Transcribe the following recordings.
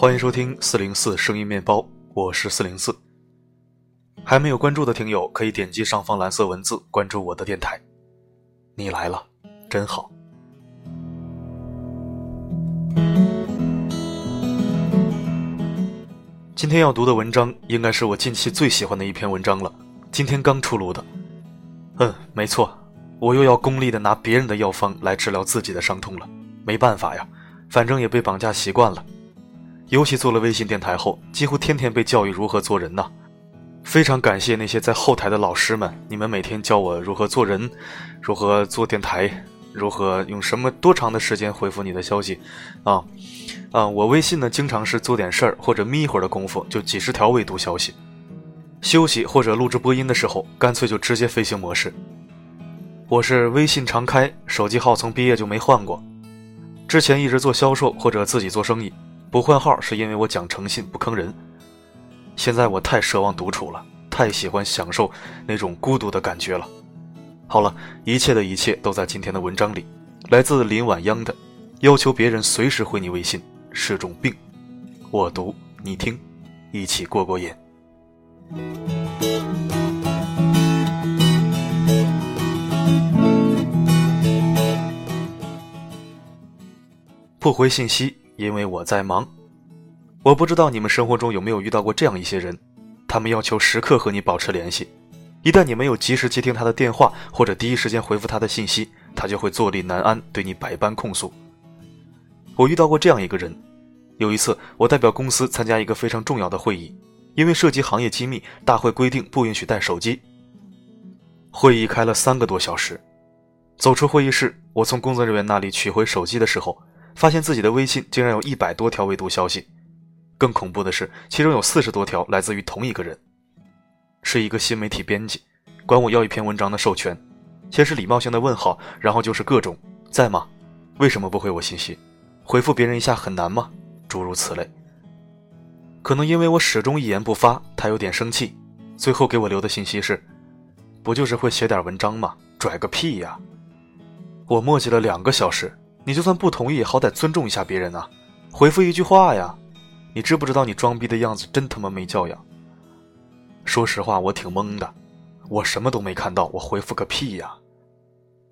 欢迎收听四零四声音面包，我是四零四。还没有关注的听友可以点击上方蓝色文字关注我的电台。你来了，真好。今天要读的文章应该是我近期最喜欢的一篇文章了，今天刚出炉的。嗯，没错，我又要功利的拿别人的药方来治疗自己的伤痛了。没办法呀，反正也被绑架习惯了。尤其做了微信电台后，几乎天天被教育如何做人呐。非常感谢那些在后台的老师们，你们每天教我如何做人，如何做电台，如何用什么多长的时间回复你的消息，啊，啊，我微信呢经常是做点事儿或者眯一会儿的功夫，就几十条未读消息。休息或者录制播音的时候，干脆就直接飞行模式。我是微信常开，手机号从毕业就没换过，之前一直做销售或者自己做生意。不换号是因为我讲诚信不坑人。现在我太奢望独处了，太喜欢享受那种孤独的感觉了。好了，一切的一切都在今天的文章里。来自林晚央的，要求别人随时回你微信是种病。我读你听，一起过过瘾。不回信息。因为我在忙，我不知道你们生活中有没有遇到过这样一些人，他们要求时刻和你保持联系，一旦你没有及时接听他的电话或者第一时间回复他的信息，他就会坐立难安，对你百般控诉。我遇到过这样一个人，有一次我代表公司参加一个非常重要的会议，因为涉及行业机密，大会规定不允许带手机。会议开了三个多小时，走出会议室，我从工作人员那里取回手机的时候。发现自己的微信竟然有一百多条未读消息，更恐怖的是，其中有四十多条来自于同一个人，是一个新媒体编辑，管我要一篇文章的授权，先是礼貌性的问好，然后就是各种在吗？为什么不回我信息？回复别人一下很难吗？诸如此类。可能因为我始终一言不发，他有点生气，最后给我留的信息是：不就是会写点文章吗？拽个屁呀！我磨叽了两个小时。你就算不同意，好歹尊重一下别人啊！回复一句话呀！你知不知道你装逼的样子真他妈没教养？说实话，我挺懵的，我什么都没看到，我回复个屁呀！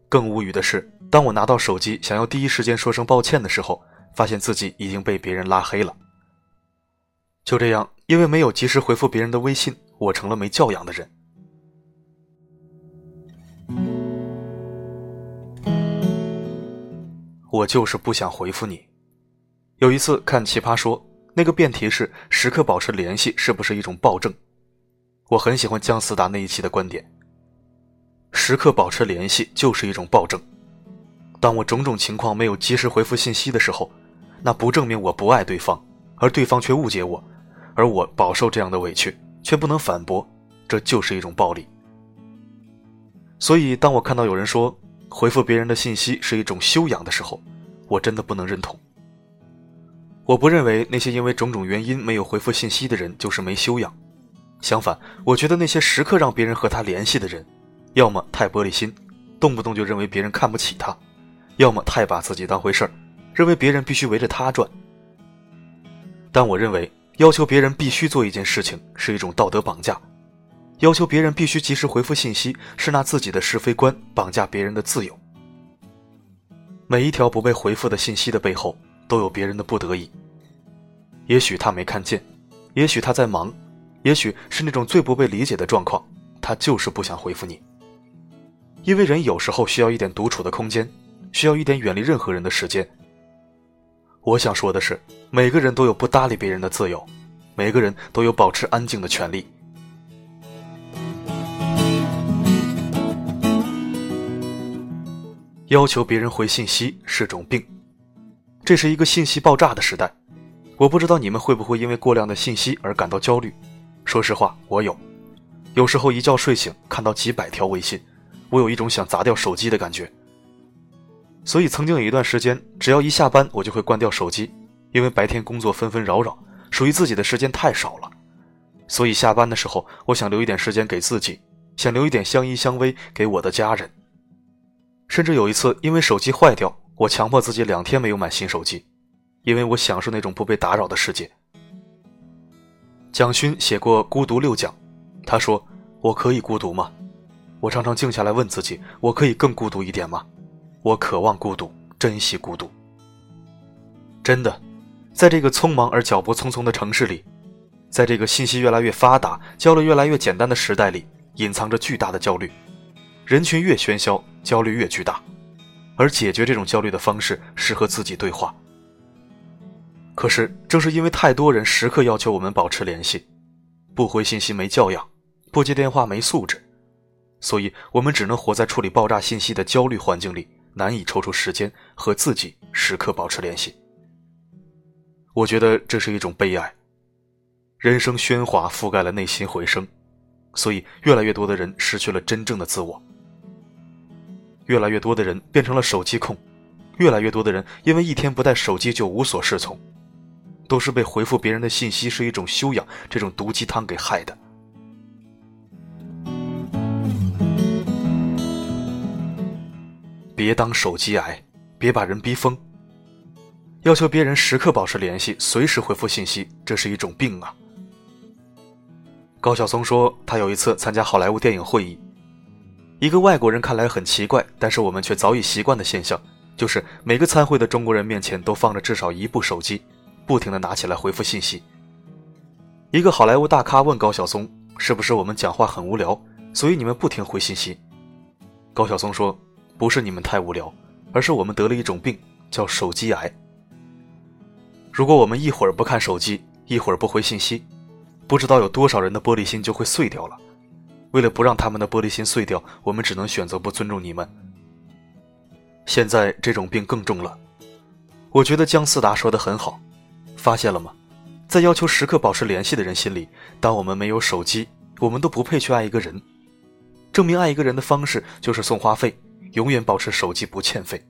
更无语的是，当我拿到手机想要第一时间说声抱歉的时候，发现自己已经被别人拉黑了。就这样，因为没有及时回复别人的微信，我成了没教养的人。我就是不想回复你。有一次看《奇葩说》，那个辩题是“时刻保持联系是不是一种暴政”，我很喜欢姜思达那一期的观点：“时刻保持联系就是一种暴政。”当我种种情况没有及时回复信息的时候，那不证明我不爱对方，而对方却误解我，而我饱受这样的委屈却不能反驳，这就是一种暴力。所以，当我看到有人说，回复别人的信息是一种修养的时候，我真的不能认同。我不认为那些因为种种原因没有回复信息的人就是没修养，相反，我觉得那些时刻让别人和他联系的人，要么太玻璃心，动不动就认为别人看不起他，要么太把自己当回事儿，认为别人必须围着他转。但我认为，要求别人必须做一件事情是一种道德绑架。要求别人必须及时回复信息，是拿自己的是非观绑架别人的自由。每一条不被回复的信息的背后，都有别人的不得已。也许他没看见，也许他在忙，也许是那种最不被理解的状况，他就是不想回复你。因为人有时候需要一点独处的空间，需要一点远离任何人的时间。我想说的是，每个人都有不搭理别人的自由，每个人都有保持安静的权利。要求别人回信息是种病，这是一个信息爆炸的时代。我不知道你们会不会因为过量的信息而感到焦虑。说实话，我有。有时候一觉睡醒看到几百条微信，我有一种想砸掉手机的感觉。所以曾经有一段时间，只要一下班，我就会关掉手机，因为白天工作纷纷扰扰，属于自己的时间太少了。所以下班的时候，我想留一点时间给自己，想留一点相依相偎给我的家人。甚至有一次，因为手机坏掉，我强迫自己两天没有买新手机，因为我享受那种不被打扰的世界。蒋勋写过《孤独六讲》，他说：“我可以孤独吗？我常常静下来问自己，我可以更孤独一点吗？我渴望孤独，珍惜孤独。真的，在这个匆忙而脚步匆匆的城市里，在这个信息越来越发达、交流越来越简单的时代里，隐藏着巨大的焦虑。人群越喧嚣，焦虑越巨大，而解决这种焦虑的方式是和自己对话。”可是，正是因为太多人时刻要求我们保持联系，不回信息没教养，不接电话没素质，所以我们只能活在处理爆炸信息的焦虑环境里，难以抽出时间和自己时刻保持联系。我觉得这是一种悲哀。人生喧哗覆盖了内心回声，所以越来越多的人失去了真正的自我，越来越多的人变成了手机控，越来越多的人因为一天不带手机就无所适从。都是被回复别人的信息是一种修养这种毒鸡汤给害的。别当手机癌，别把人逼疯。要求别人时刻保持联系，随时回复信息，这是一种病啊。高晓松说，他有一次参加好莱坞电影会议，一个外国人看来很奇怪，但是我们却早已习惯的现象，就是每个参会的中国人面前都放着至少一部手机。不停的拿起来回复信息。一个好莱坞大咖问高晓松：“是不是我们讲话很无聊，所以你们不停回信息？”高晓松说：“不是你们太无聊，而是我们得了一种病，叫手机癌。如果我们一会儿不看手机，一会儿不回信息，不知道有多少人的玻璃心就会碎掉了。为了不让他们的玻璃心碎掉，我们只能选择不尊重你们。现在这种病更重了。我觉得姜思达说的很好。”发现了吗？在要求时刻保持联系的人心里，当我们没有手机，我们都不配去爱一个人。证明爱一个人的方式就是送话费，永远保持手机不欠费。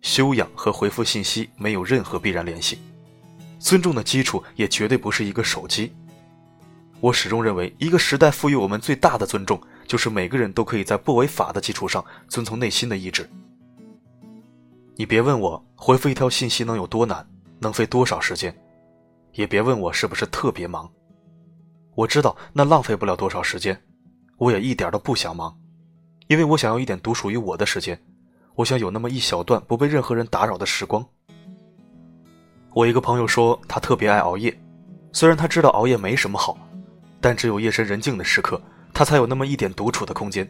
修养和回复信息没有任何必然联系，尊重的基础也绝对不是一个手机。我始终认为，一个时代赋予我们最大的尊重，就是每个人都可以在不违法的基础上遵从内心的意志。你别问我回复一条信息能有多难。能费多少时间？也别问我是不是特别忙。我知道那浪费不了多少时间，我也一点都不想忙，因为我想要一点独属于我的时间，我想有那么一小段不被任何人打扰的时光。我一个朋友说他特别爱熬夜，虽然他知道熬夜没什么好，但只有夜深人静的时刻，他才有那么一点独处的空间，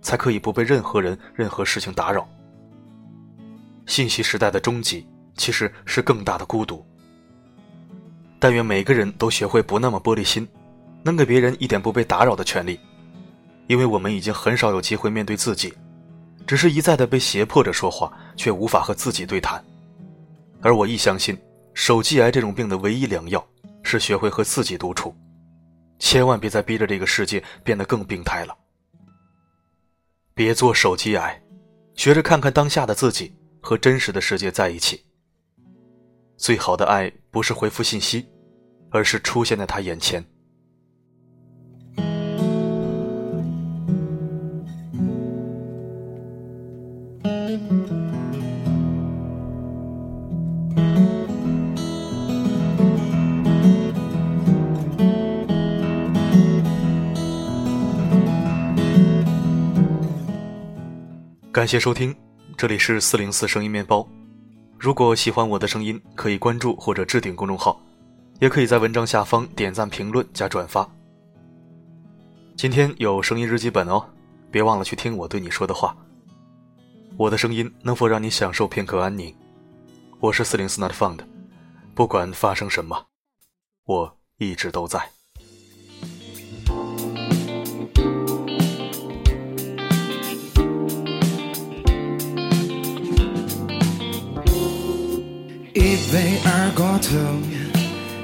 才可以不被任何人、任何事情打扰。信息时代的终极。其实是更大的孤独。但愿每个人都学会不那么玻璃心，能给别人一点不被打扰的权利，因为我们已经很少有机会面对自己，只是一再的被胁迫着说话，却无法和自己对谈。而我亦相信，手机癌这种病的唯一良药是学会和自己独处，千万别再逼着这个世界变得更病态了。别做手机癌，学着看看当下的自己和真实的世界在一起。最好的爱不是回复信息，而是出现在他眼前。感谢收听，这里是四零四声音面包。如果喜欢我的声音，可以关注或者置顶公众号，也可以在文章下方点赞、评论、加转发。今天有声音日记本哦，别忘了去听我对你说的话。我的声音能否让你享受片刻安宁？我是四零四 Not Found，不管发生什么，我一直都在。一杯二锅头，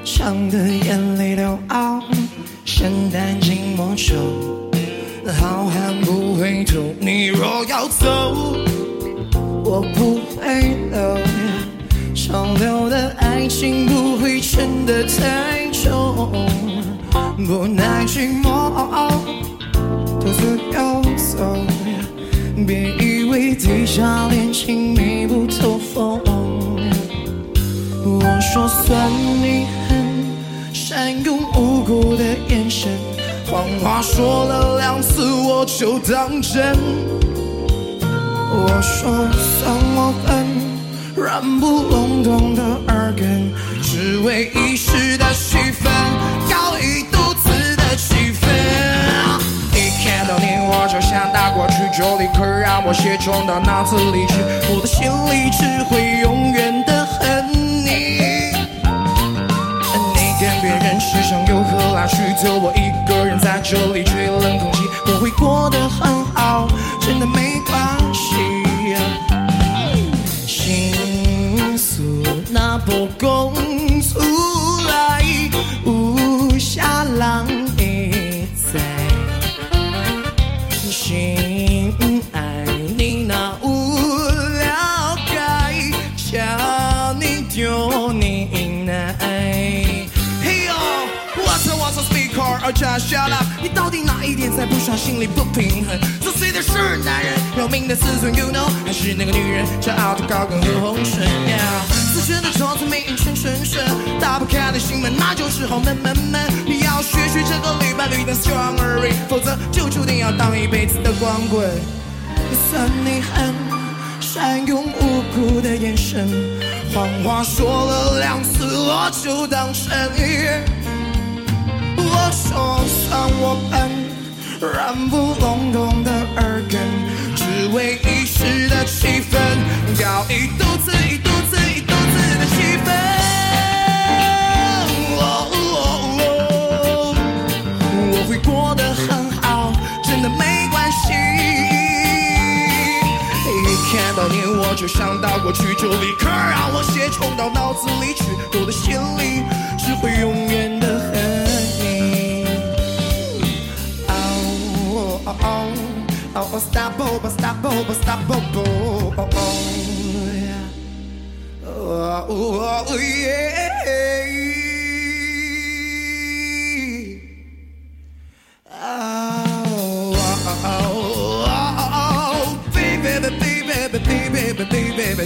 唱得眼泪都凹。圣诞寂寞愁，好汉不回头。你若要走，我不会留。长留的爱情不会真的太重，不耐寂寞，独自游走。别以为地下恋情密不透风。说算你狠，善用无？辜的眼神，谎话说了两次我就当真。我说算我笨，软不隆咚的耳根，只为一时的气氛，搞一肚子的气愤。一看到你我就想打过去，就立刻让我血冲到脑子里去，我的心里只会永远跟别人吃香又喝辣，去就我一个人在这里吹冷空气，我会过得很好，真的没关系。心酸那不够而 just shut up，你到底哪一点才不爽，心里不平衡？作祟的是男人，要名的自尊，you know，还是那个女人骄傲的高跟和红唇？Yeah，自觉的桌子没一圈顺顺，打不开的心门，那就是后门门门。你要学学这个礼拜绿灯 strawberry，否则就注定要当一辈子的光棍。算你狠，善用无辜的眼神，谎话说了两次我就当真。我说算我笨，软不隆咚的耳根，只为一时的气氛，搞一肚子一肚子一肚子的气氛。哦哦哦我会过得很好，真的没关系。一看到你我就想到过去，就立刻让我血冲到脑子里去，我的心里只会永 Oh, oh, stop, oh, but stop, oh, stop, oh, oh, oh, yeah. Oh, oh, oh, yeah. Oh, oh, oh, oh, oh, baby, baby, baby, baby, baby, baby, baby, baby,